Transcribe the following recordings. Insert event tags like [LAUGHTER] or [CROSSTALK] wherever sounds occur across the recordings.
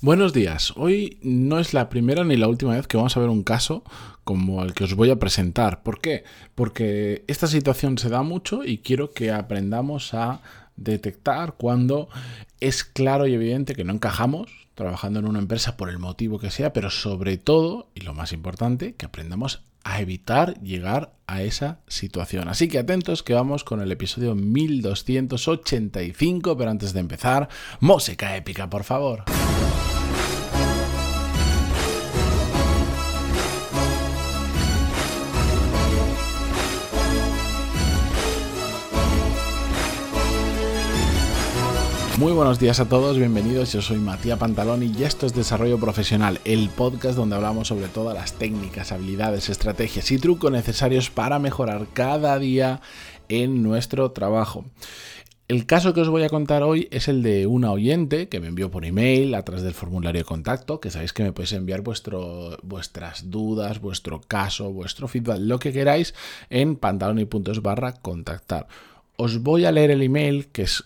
Buenos días. Hoy no es la primera ni la última vez que vamos a ver un caso como el que os voy a presentar. ¿Por qué? Porque esta situación se da mucho y quiero que aprendamos a detectar cuando es claro y evidente que no encajamos trabajando en una empresa por el motivo que sea, pero sobre todo, y lo más importante, que aprendamos a evitar llegar a esa situación. Así que atentos que vamos con el episodio 1285, pero antes de empezar, música épica, por favor. Muy buenos días a todos, bienvenidos. Yo soy Matías Pantaloni y esto es Desarrollo Profesional, el podcast donde hablamos sobre todas las técnicas, habilidades, estrategias y trucos necesarios para mejorar cada día en nuestro trabajo. El caso que os voy a contar hoy es el de una oyente que me envió por email a través del formulario de contacto, que sabéis que me podéis enviar vuestras dudas, vuestro caso, vuestro feedback, lo que queráis en pantaloni.es barra contactar. Os voy a leer el email que es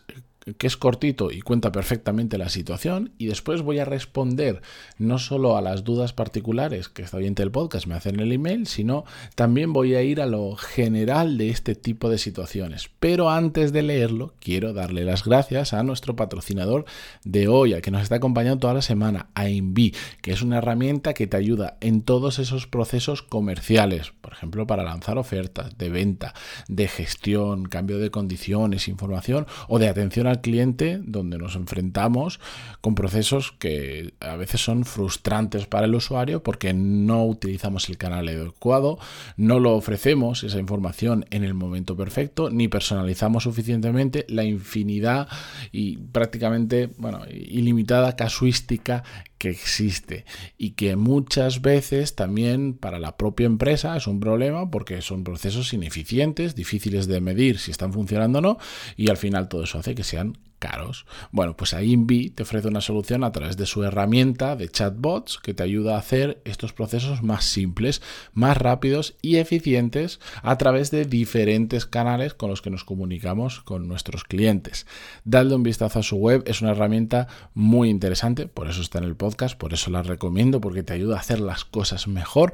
que es cortito y cuenta perfectamente la situación y después voy a responder no solo a las dudas particulares que está oyente del podcast me hacen en el email, sino también voy a ir a lo general de este tipo de situaciones. Pero antes de leerlo, quiero darle las gracias a nuestro patrocinador de hoy, que nos está acompañando toda la semana, a Invi, que es una herramienta que te ayuda en todos esos procesos comerciales, por ejemplo, para lanzar ofertas de venta, de gestión, cambio de condiciones, información o de atención cliente donde nos enfrentamos con procesos que a veces son frustrantes para el usuario porque no utilizamos el canal adecuado, no lo ofrecemos esa información en el momento perfecto, ni personalizamos suficientemente la infinidad y prácticamente, bueno, ilimitada casuística que existe y que muchas veces también para la propia empresa es un problema porque son procesos ineficientes, difíciles de medir si están funcionando o no y al final todo eso hace que sean caros. Bueno, pues ahí Invi te ofrece una solución a través de su herramienta de chatbots que te ayuda a hacer estos procesos más simples, más rápidos y eficientes a través de diferentes canales con los que nos comunicamos con nuestros clientes. Dadle un vistazo a su web, es una herramienta muy interesante, por eso está en el podcast, por eso la recomiendo, porque te ayuda a hacer las cosas mejor.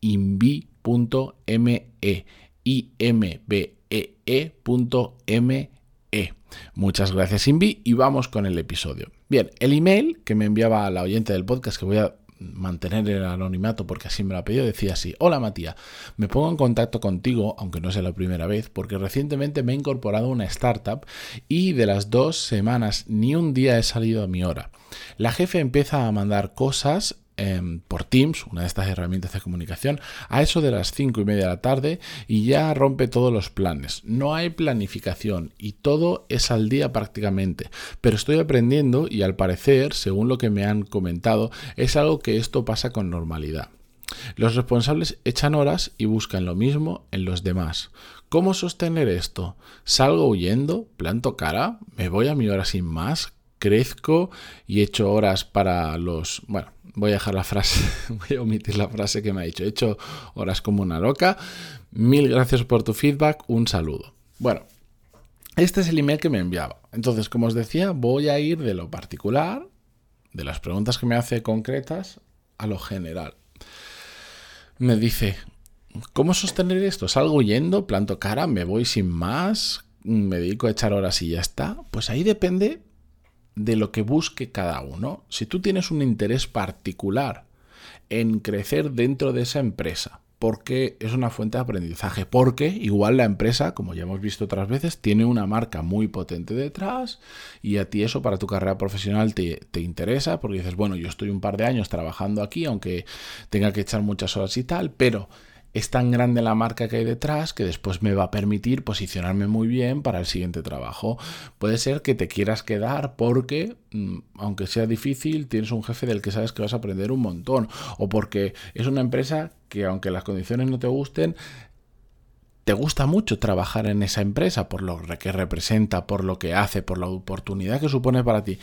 invi.me e. Muchas gracias, Invi, y vamos con el episodio. Bien, el email que me enviaba la oyente del podcast, que voy a mantener el anonimato porque así me lo ha pedido, decía así, hola Matías, me pongo en contacto contigo, aunque no sea la primera vez, porque recientemente me he incorporado a una startup y de las dos semanas ni un día he salido a mi hora. La jefe empieza a mandar cosas Em, por Teams, una de estas herramientas de comunicación, a eso de las 5 y media de la tarde y ya rompe todos los planes. No hay planificación y todo es al día prácticamente. Pero estoy aprendiendo y al parecer, según lo que me han comentado, es algo que esto pasa con normalidad. Los responsables echan horas y buscan lo mismo en los demás. ¿Cómo sostener esto? ¿Salgo huyendo? ¿Planto cara? ¿Me voy a mi hora sin más? ¿Crezco y echo horas para los... Bueno, voy a dejar la frase, [LAUGHS] voy a omitir la frase que me ha dicho. He hecho horas como una loca. Mil gracias por tu feedback. Un saludo. Bueno, este es el email que me enviaba. Entonces, como os decía, voy a ir de lo particular, de las preguntas que me hace concretas, a lo general. Me dice, ¿cómo sostener esto? ¿Salgo huyendo? ¿Planto cara? ¿Me voy sin más? ¿Me dedico a echar horas y ya está? Pues ahí depende de lo que busque cada uno. Si tú tienes un interés particular en crecer dentro de esa empresa, porque es una fuente de aprendizaje, porque igual la empresa, como ya hemos visto otras veces, tiene una marca muy potente detrás y a ti eso para tu carrera profesional te, te, interesa, porque dices, bueno, yo estoy un par de años trabajando aquí, aunque tenga que echar muchas horas y tal, pero es tan grande la marca que hay detrás que después me va a permitir posicionarme muy bien para el siguiente trabajo. Puede ser que te quieras quedar porque, mm, aunque sea difícil, tienes un jefe del que sabes que vas a aprender un montón. O porque es una empresa que, aunque las condiciones no te gusten, te gusta mucho trabajar en esa empresa por lo que representa, por lo que hace, por la oportunidad que supone para ti.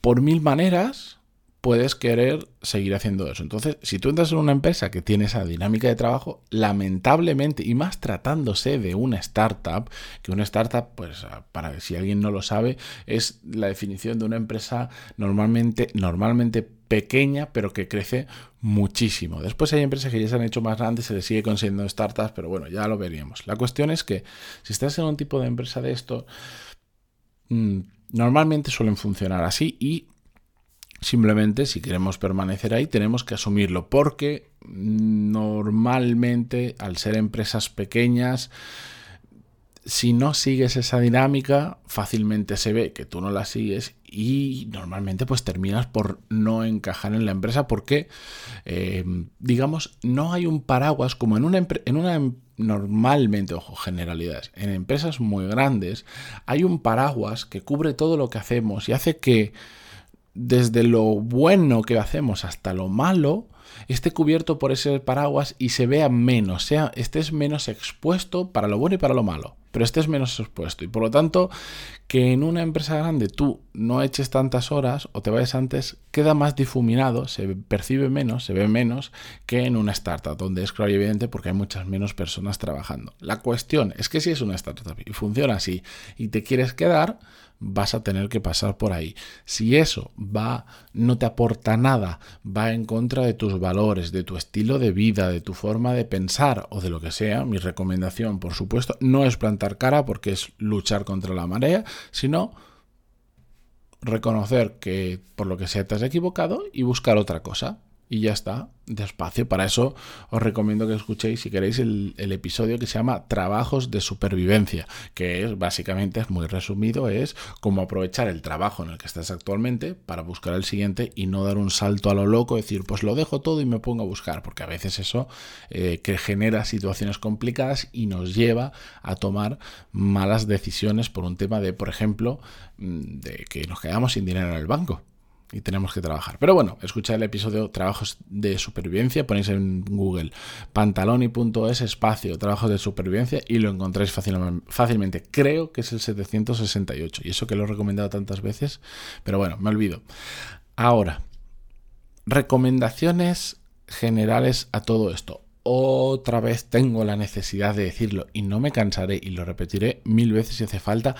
Por mil maneras, puedes querer seguir haciendo eso. Entonces, si tú entras en una empresa que tiene esa dinámica de trabajo, lamentablemente, y más tratándose de una startup, que una startup, pues para si alguien no lo sabe, es la definición de una empresa normalmente, normalmente pequeña, pero que crece muchísimo. Después hay empresas que ya se han hecho más grandes, se les sigue consiguiendo startups, pero bueno, ya lo veríamos. La cuestión es que si estás en un tipo de empresa de esto, mm, normalmente suelen funcionar así y Simplemente, si queremos permanecer ahí, tenemos que asumirlo, porque normalmente, al ser empresas pequeñas, si no sigues esa dinámica, fácilmente se ve que tú no la sigues y normalmente pues terminas por no encajar en la empresa porque, eh, digamos, no hay un paraguas como en una, en una em, normalmente, ojo, generalidades, en empresas muy grandes hay un paraguas que cubre todo lo que hacemos y hace que desde lo bueno que hacemos hasta lo malo, esté cubierto por ese paraguas y se vea menos, sea, estés menos expuesto para lo bueno y para lo malo, pero estés menos expuesto. Y por lo tanto, que en una empresa grande tú no eches tantas horas o te vayas antes, queda más difuminado, se percibe menos, se ve menos que en una startup, donde es claro y evidente porque hay muchas menos personas trabajando. La cuestión es que si es una startup y funciona así y te quieres quedar, vas a tener que pasar por ahí. Si eso va, no te aporta nada, va en contra de tus valores, de tu estilo de vida, de tu forma de pensar o de lo que sea, mi recomendación, por supuesto, no es plantar cara porque es luchar contra la marea, sino reconocer que por lo que sea te has equivocado y buscar otra cosa y ya está, despacio. Para eso os recomiendo que escuchéis, si queréis, el, episodio que se llama Trabajos de Supervivencia, que es básicamente, es muy resumido, es cómo aprovechar el trabajo en el que estás actualmente para buscar el siguiente y no dar un salto a lo loco, decir, pues lo dejo todo y me pongo a buscar, porque a veces eso eh, que genera situaciones complicadas y nos lleva a tomar malas decisiones por un tema de, por ejemplo, mm, de que nos quedamos sin dinero en el banco y tenemos que trabajar. Pero bueno, escuchad el episodio Trabajos de Supervivencia, ponéis en Google pantaloni.es espacio Trabajos de Supervivencia y lo encontráis fácilmente. Creo que es el 768 y eso que lo he recomendado tantas veces, pero bueno, me olvido. Ahora, recomendaciones generales a todo esto. Otra vez tengo la necesidad de decirlo y no me cansaré y lo repetiré mil veces si hace falta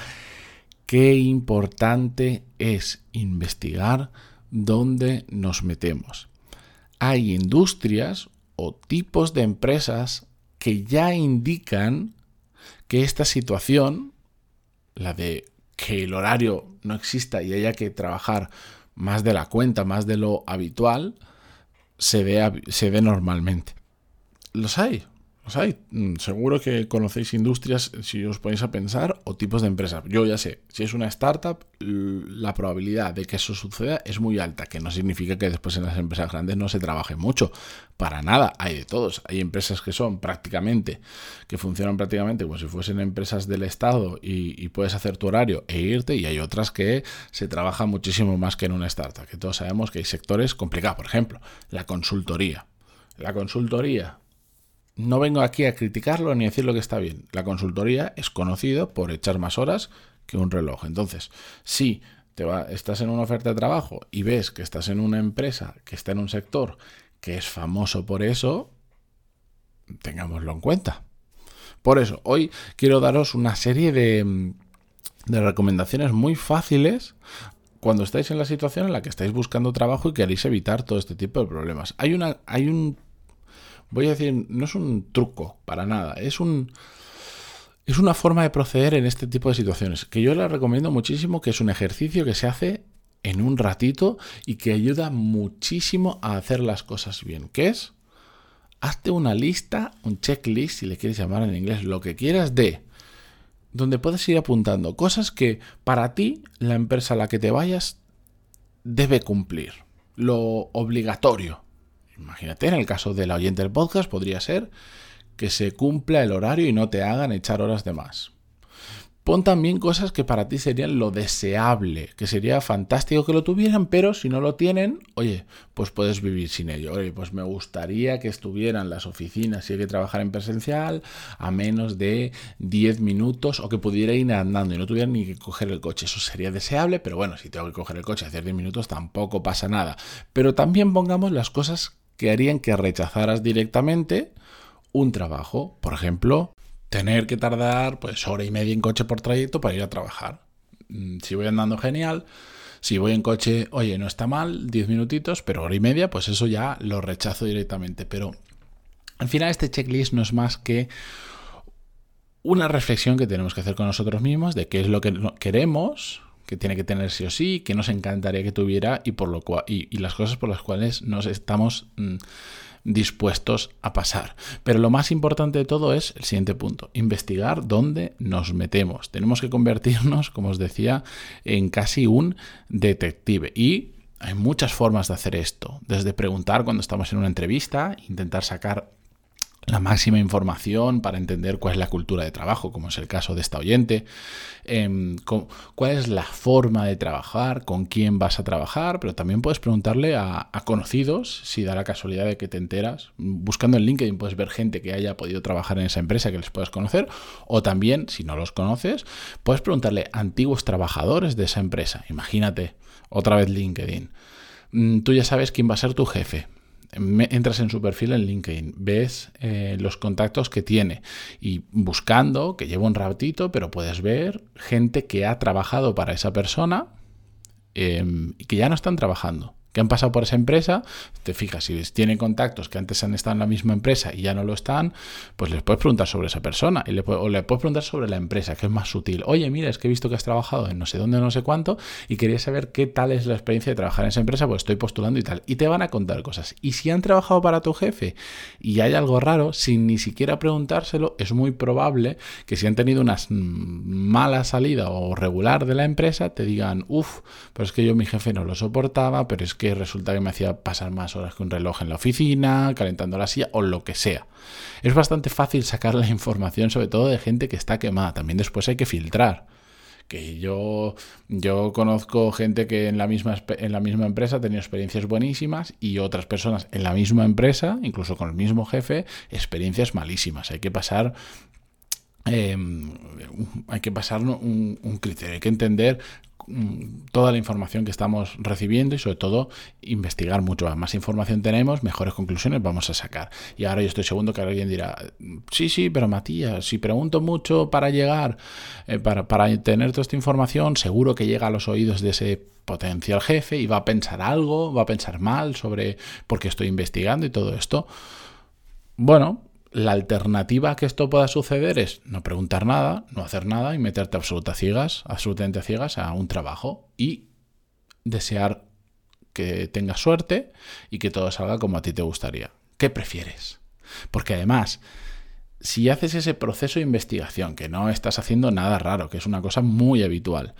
qué importante es investigar dónde nos metemos. Hay industrias o tipos de empresas que ya indican que esta situación, la de que el horario no exista y haya que trabajar más de la cuenta, más de lo habitual, se ve, se ve normalmente. Los hay, Mm, seguro que conocéis industrias, si os ponéis a pensar, o tipos de empresas. Yo ya sé, si es una startup, la probabilidad de que eso suceda es muy alta, que no significa que después en las empresas grandes no se trabaje mucho. Para nada, hay de todos. Hay empresas que son prácticamente, que funcionan prácticamente como si fuesen empresas del Estado y, y puedes hacer tu horario e irte, y hay otras que se trabaja muchísimo más que en una startup, que todos sabemos que hay sectores complicados. Por ejemplo, la consultoría. La consultoría no vengo aquí a criticarlo ni a decir lo que está bien. La consultoría es conocido por echar más horas que un reloj. Entonces, si te estás en una oferta de trabajo y ves que estás en una empresa que está en un sector que es famoso por eso, tengámoslo en cuenta. Por eso, hoy quiero daros una serie de, de recomendaciones muy fáciles cuando estáis en la situación en la que estáis buscando trabajo y queréis evitar todo este tipo de problemas. Hay, una, hay un voy a decir, no es un truco para nada, es un... Es una forma de proceder en este tipo de situaciones, que yo les recomiendo muchísimo, que es un ejercicio que se hace en un ratito y que ayuda muchísimo a hacer las cosas bien. ¿Qué es? Hazte una lista, un checklist, si le quieres llamar en inglés, lo que quieras, de donde puedes ir apuntando cosas que para ti, la empresa a la que te vayas, debe cumplir. Lo obligatorio. Imagínate, en el caso del oyente del podcast, podría ser que se cumpla el horario y no te hagan echar horas de más. Pon también cosas que para ti serían lo deseable, que sería fantástico que lo tuvieran, pero si no lo tienen, oye, pues puedes vivir sin ello. Oye, pues me gustaría que estuvieran las oficinas, si hay que trabajar en presencial, a menos de 10 minutos o que pudiera ir andando y no tuviera ni que coger el coche. Eso sería deseable, pero bueno, si tengo que coger el coche hacer 10 minutos tampoco pasa nada. Pero también pongamos las cosas que harían que rechazaras directamente un trabajo. Por ejemplo, tener que tardar pues hora y media en coche por trayecto para ir a trabajar. Mm, si voy andando genial, si voy en coche, oye, no está mal, 10 minutitos, pero hora y media, pues eso ya lo rechazo directamente. Pero al final este checklist no es más que una reflexión que tenemos que hacer con nosotros mismos de qué es lo que queremos, que tiene que tener sí o sí, que nos encantaría que tuviera y por lo cual y, las cosas por las cuales nos estamos mm, dispuestos a pasar. Pero lo más importante de todo es el siguiente punto, investigar dónde nos metemos. Tenemos que convertirnos, como os decía, en casi un detective. Y hay muchas formas de hacer esto, desde preguntar cuando estamos en una entrevista, intentar sacar la máxima información para entender cuál es la cultura de trabajo, como es el caso de esta oyente, em, cuál es la forma de trabajar, con quién vas a trabajar, pero también puedes preguntarle a, conocidos, si da la casualidad de que te enteras, buscando en LinkedIn puedes ver gente que haya podido trabajar en esa empresa que les puedas conocer, o también, si no los conoces, puedes preguntarle a antiguos trabajadores de esa empresa. Imagínate, otra vez LinkedIn. Mm, tú ya sabes quién va a ser tu jefe entras en su perfil en LinkedIn, ves eh, los contactos que tiene y buscando, que lleva un ratito, pero puedes ver gente que ha trabajado para esa persona em, y que ya no están trabajando que han pasado por esa empresa, te fijas, si tienen contactos que antes han estado en la misma empresa y ya no lo están, pues les puedes preguntar sobre esa persona y le, le puedes preguntar sobre la empresa, que es más sutil. Oye, mira, es que he visto que has trabajado en no sé dónde, no sé cuánto, y quería saber qué tal es la experiencia de trabajar en esa empresa, pues estoy postulando y tal. Y te van a contar cosas. Y si han trabajado para tu jefe y hay algo raro, sin ni siquiera preguntárselo, es muy probable que si han tenido una mala salida o regular de la empresa, te digan, uff, pero es que yo mi jefe no lo soportaba, pero es que que resulta que me hacía pasar más horas que un reloj en la oficina, calentando la silla o lo que sea. Es bastante fácil sacar la información, sobre todo de gente que está quemada. También después hay que filtrar. Que yo, yo conozco gente que en la, misma, en la misma empresa ha tenido experiencias buenísimas y otras personas en la misma empresa, incluso con el mismo jefe, experiencias malísimas. Hay que pasar em, hay que pasar un, un, criterio, hay que entender toda la información que estamos recibiendo y sobre todo investigar mucho. Más información tenemos, mejores conclusiones vamos a sacar. Y ahora yo estoy seguro que alguien dirá, sí, sí, pero Matías, si pregunto mucho para llegar, eh, para, para tener toda esta información, seguro que llega a los oídos de ese potencial jefe y va a pensar algo, va a pensar mal sobre por qué estoy investigando y todo esto. Bueno, la alternativa a que esto pueda suceder es no preguntar nada, no hacer nada y meterte absoluta ciegas, absolutamente ciegas a un trabajo y desear que tengas suerte y que todo salga como a ti te gustaría. ¿Qué prefieres? Porque además, si haces ese proceso de investigación, que no estás haciendo nada raro, que es una cosa muy habitual,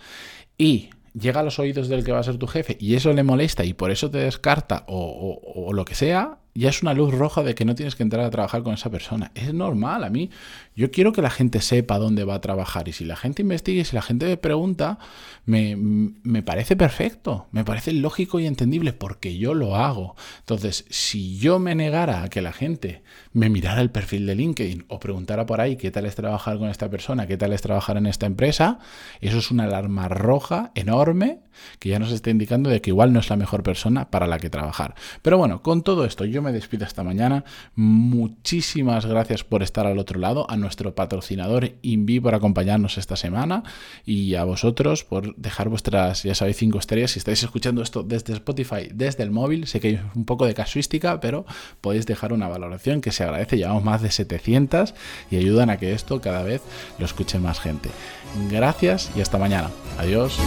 y llega a los oídos del que va a ser tu jefe y eso le molesta y por eso te descarta o, o lo que sea, ya es una luz roja de que no tienes que entrar a trabajar con esa persona. Es normal, a mí yo quiero que la gente sepa dónde va a trabajar y si la gente investiga y si la gente me pregunta, me, me, parece perfecto, me parece lógico y entendible porque yo lo hago. Entonces, si yo me negara a que la gente me mirara el perfil de LinkedIn o preguntara por ahí qué tal es trabajar con esta persona, qué tal es trabajar en esta empresa, eso es una alarma roja enorme que ya nos está indicando de que igual no es la mejor persona para la que trabajar. Pero bueno, con todo esto yo me despido esta mañana. Muchísimas gracias por estar al otro lado, a nuestro patrocinador Invi por acompañarnos esta semana y a vosotros por dejar vuestras, ya sabéis, cinco estrellas. Si estáis escuchando esto desde Spotify, desde el móvil, sé que hay un poco de casuística, pero podéis dejar una valoración que se agradece. Llevamos más de 700 y ayudan a que esto cada vez lo escuche más gente. Gracias y hasta mañana. Adiós.